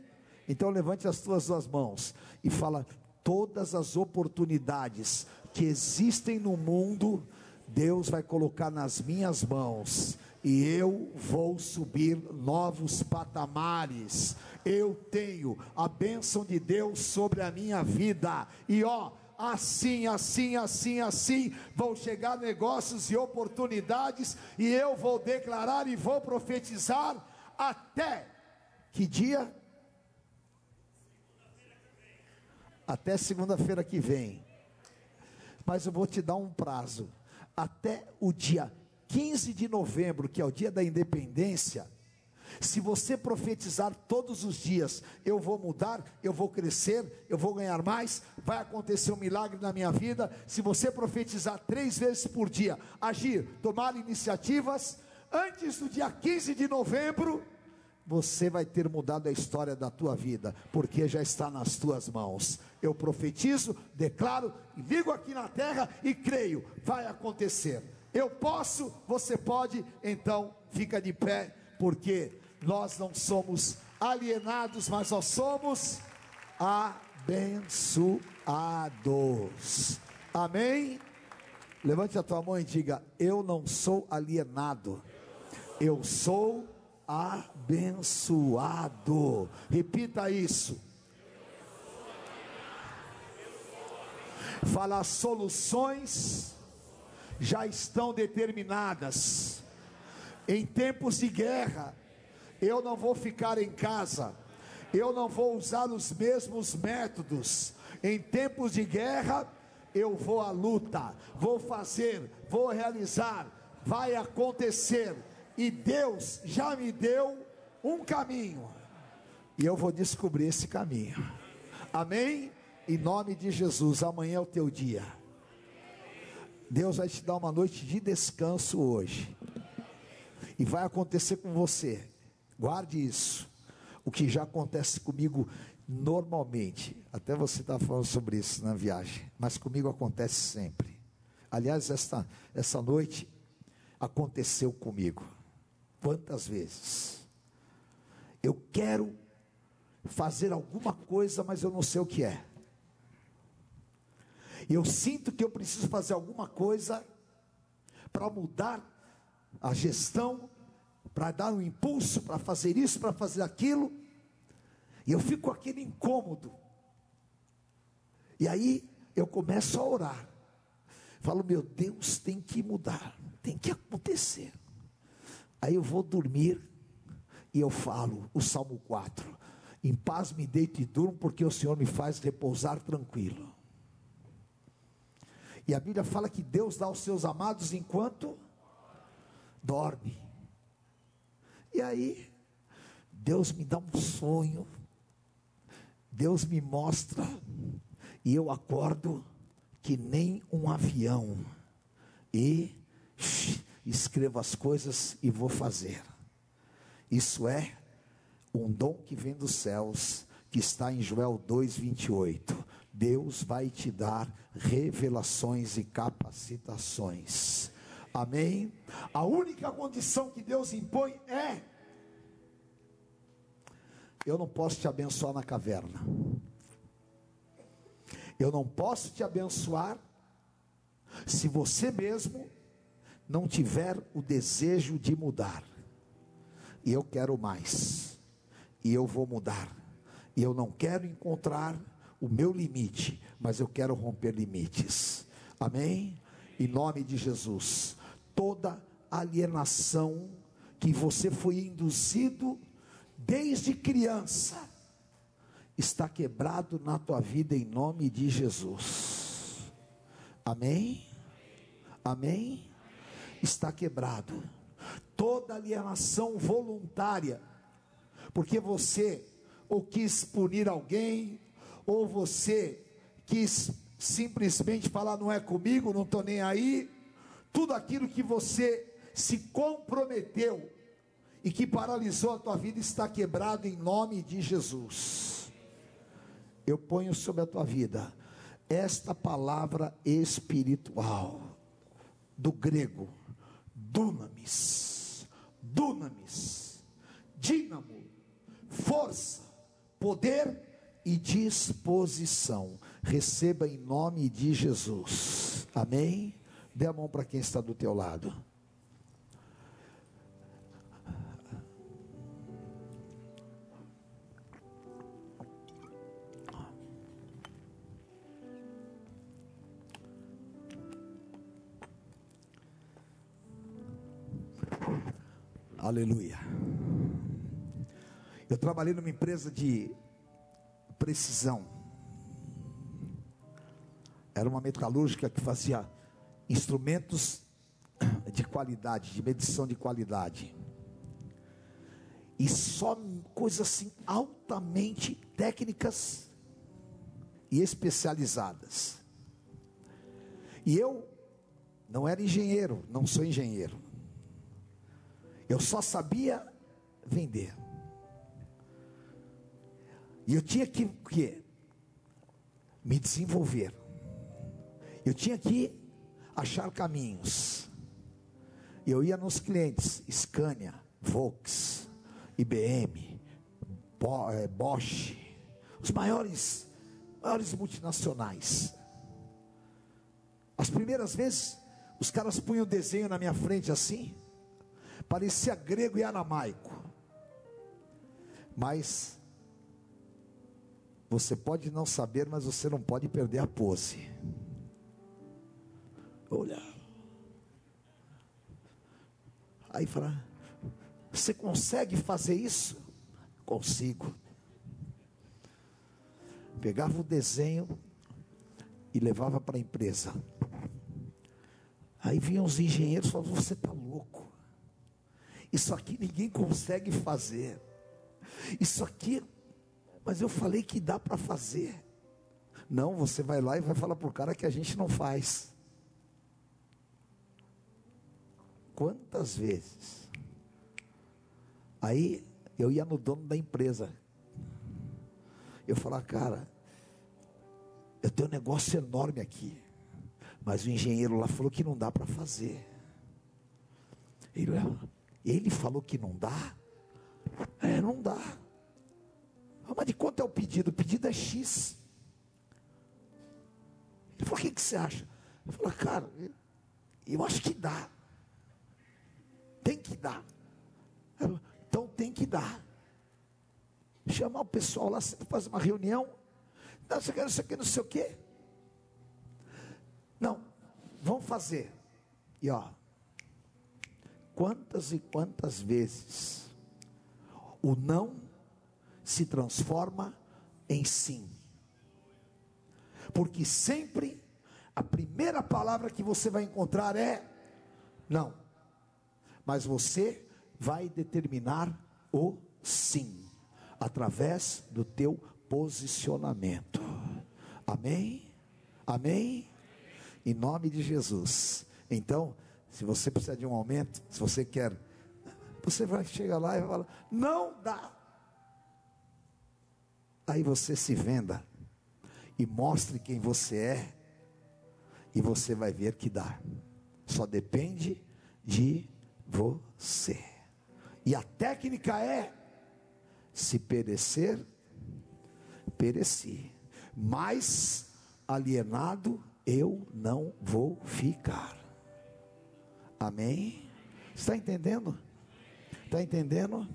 Então levante as tuas duas mãos e fala: todas as oportunidades que existem no mundo, Deus vai colocar nas minhas mãos e eu vou subir novos patamares. Eu tenho a bênção de Deus sobre a minha vida, e ó, assim, assim, assim, assim, vão chegar negócios e oportunidades, e eu vou declarar e vou profetizar até que dia? Até segunda-feira que vem. Mas eu vou te dar um prazo. Até o dia 15 de novembro, que é o dia da independência, se você profetizar todos os dias, eu vou mudar, eu vou crescer, eu vou ganhar mais, vai acontecer um milagre na minha vida. Se você profetizar três vezes por dia, agir, tomar iniciativas, antes do dia 15 de novembro, você vai ter mudado a história da tua vida, porque já está nas tuas mãos. Eu profetizo, declaro, ligo aqui na terra e creio, vai acontecer. Eu posso, você pode, então fica de pé, porque nós não somos alienados, mas nós somos abençoados. Amém? Levante a tua mão e diga: Eu não sou alienado, eu sou abençoado. Repita isso. Fala, soluções já estão determinadas. Em tempos de guerra, eu não vou ficar em casa, eu não vou usar os mesmos métodos. Em tempos de guerra, eu vou à luta, vou fazer, vou realizar, vai acontecer, e Deus já me deu um caminho, e eu vou descobrir esse caminho. Amém? Em nome de Jesus, amanhã é o teu dia. Deus vai te dar uma noite de descanso hoje. E vai acontecer com você Guarde isso. O que já acontece comigo normalmente. Até você está falando sobre isso na viagem. Mas comigo acontece sempre. Aliás, esta, essa noite aconteceu comigo. Quantas vezes? Eu quero fazer alguma coisa, mas eu não sei o que é. Eu sinto que eu preciso fazer alguma coisa para mudar a gestão para dar um impulso, para fazer isso, para fazer aquilo, e eu fico aquele incômodo. E aí eu começo a orar. Falo, meu Deus, tem que mudar, tem que acontecer. Aí eu vou dormir e eu falo o Salmo 4: Em paz me deito e durmo, porque o Senhor me faz repousar tranquilo. E a Bíblia fala que Deus dá aos seus amados enquanto dorme. E aí, Deus me dá um sonho, Deus me mostra, e eu acordo que nem um avião, e escrevo as coisas e vou fazer. Isso é um dom que vem dos céus, que está em Joel 2:28. Deus vai te dar revelações e capacitações. Amém? A única condição que Deus impõe é: eu não posso te abençoar na caverna. Eu não posso te abençoar se você mesmo não tiver o desejo de mudar. E eu quero mais. E eu vou mudar. E eu não quero encontrar o meu limite, mas eu quero romper limites. Amém? Em nome de Jesus toda alienação que você foi induzido desde criança está quebrado na tua vida em nome de Jesus. Amém? Amém? Está quebrado. Toda alienação voluntária, porque você ou quis punir alguém, ou você quis simplesmente falar não é comigo, não estou nem aí, tudo aquilo que você se comprometeu e que paralisou a tua vida está quebrado em nome de Jesus. Eu ponho sobre a tua vida esta palavra espiritual do grego dunamis, dunamis, dínamo, força, poder e disposição. Receba em nome de Jesus. Amém? Dê a mão para quem está do teu lado. Aleluia. Eu trabalhei numa empresa de precisão. Era uma metalúrgica que fazia instrumentos de qualidade, de medição de qualidade. E só coisas assim altamente técnicas e especializadas. E eu não era engenheiro, não sou engenheiro. Eu só sabia vender. E eu tinha que, que me desenvolver. Eu tinha que achar caminhos. Eu ia nos clientes, Scania, Volks, IBM, eh, Bosch, os maiores, maiores multinacionais. As primeiras vezes, os caras punham o desenho na minha frente assim, parecia grego e aramaico. Mas você pode não saber, mas você não pode perder a pose. Olha. Aí fala: Você consegue fazer isso? Consigo. Pegava o desenho e levava para a empresa. Aí vinham os engenheiros e falavam: Você está louco. Isso aqui ninguém consegue fazer. Isso aqui mas eu falei que dá para fazer. Não, você vai lá e vai falar para o cara que a gente não faz. Quantas vezes? Aí eu ia no dono da empresa. Eu falava, cara, eu tenho um negócio enorme aqui. Mas o engenheiro lá falou que não dá para fazer. Ele, ele falou que não dá? É, não dá. Mas de quanto é o pedido? O pedido é X. Ele falou: o que, que você acha? Eu falei, cara, eu acho que dá. Tem que dar. Falei, então tem que dar. Chamar o pessoal lá, fazer uma reunião. Não, você quer, não sei o que, não sei o quê. Não, vamos fazer. E ó, quantas e quantas vezes o não se transforma em sim. Porque sempre a primeira palavra que você vai encontrar é não. Mas você vai determinar o sim através do teu posicionamento. Amém? Amém? Em nome de Jesus. Então, se você precisa de um aumento, se você quer, você vai chegar lá e vai falar: não dá. Aí você se venda e mostre quem você é, e você vai ver que dá. Só depende de você. E a técnica é: se perecer, pereci. Mas alienado eu não vou ficar. Amém? Está entendendo? Está entendendo?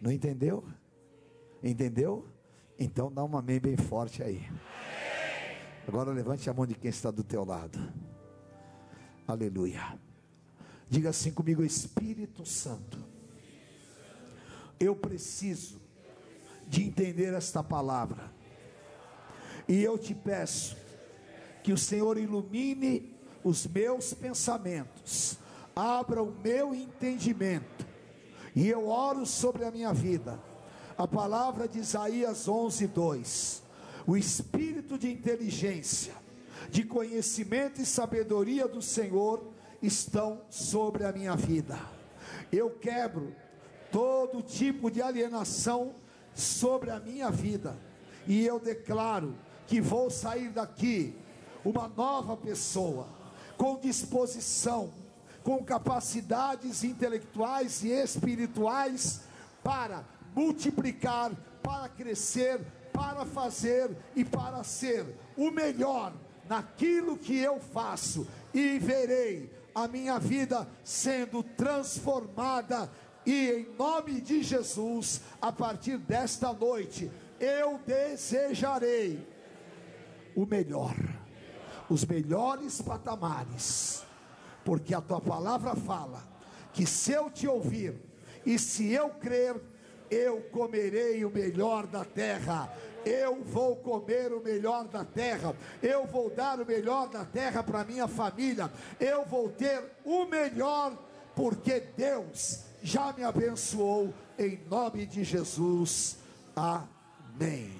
Não entendeu? Entendeu? Então dá uma amém bem forte aí. Agora levante a mão de quem está do teu lado. Aleluia. Diga assim comigo, Espírito Santo. Eu preciso de entender esta palavra. E eu te peço que o Senhor ilumine os meus pensamentos, abra o meu entendimento, e eu oro sobre a minha vida a palavra de Isaías 11, 2: O espírito de inteligência, de conhecimento e sabedoria do Senhor estão sobre a minha vida. Eu quebro todo tipo de alienação sobre a minha vida, e eu declaro que vou sair daqui uma nova pessoa, com disposição, com capacidades intelectuais e espirituais para multiplicar, para crescer, para fazer e para ser o melhor naquilo que eu faço, e verei a minha vida sendo transformada. E em nome de Jesus, a partir desta noite, eu desejarei o melhor, os melhores patamares, porque a tua palavra fala que se eu te ouvir, E se eu crer, eu comerei o melhor da terra. Eu vou comer o melhor da terra. Eu vou dar o melhor da terra para minha família. Eu vou ter o melhor, porque Deus já me abençoou. Em nome de Jesus. Amém.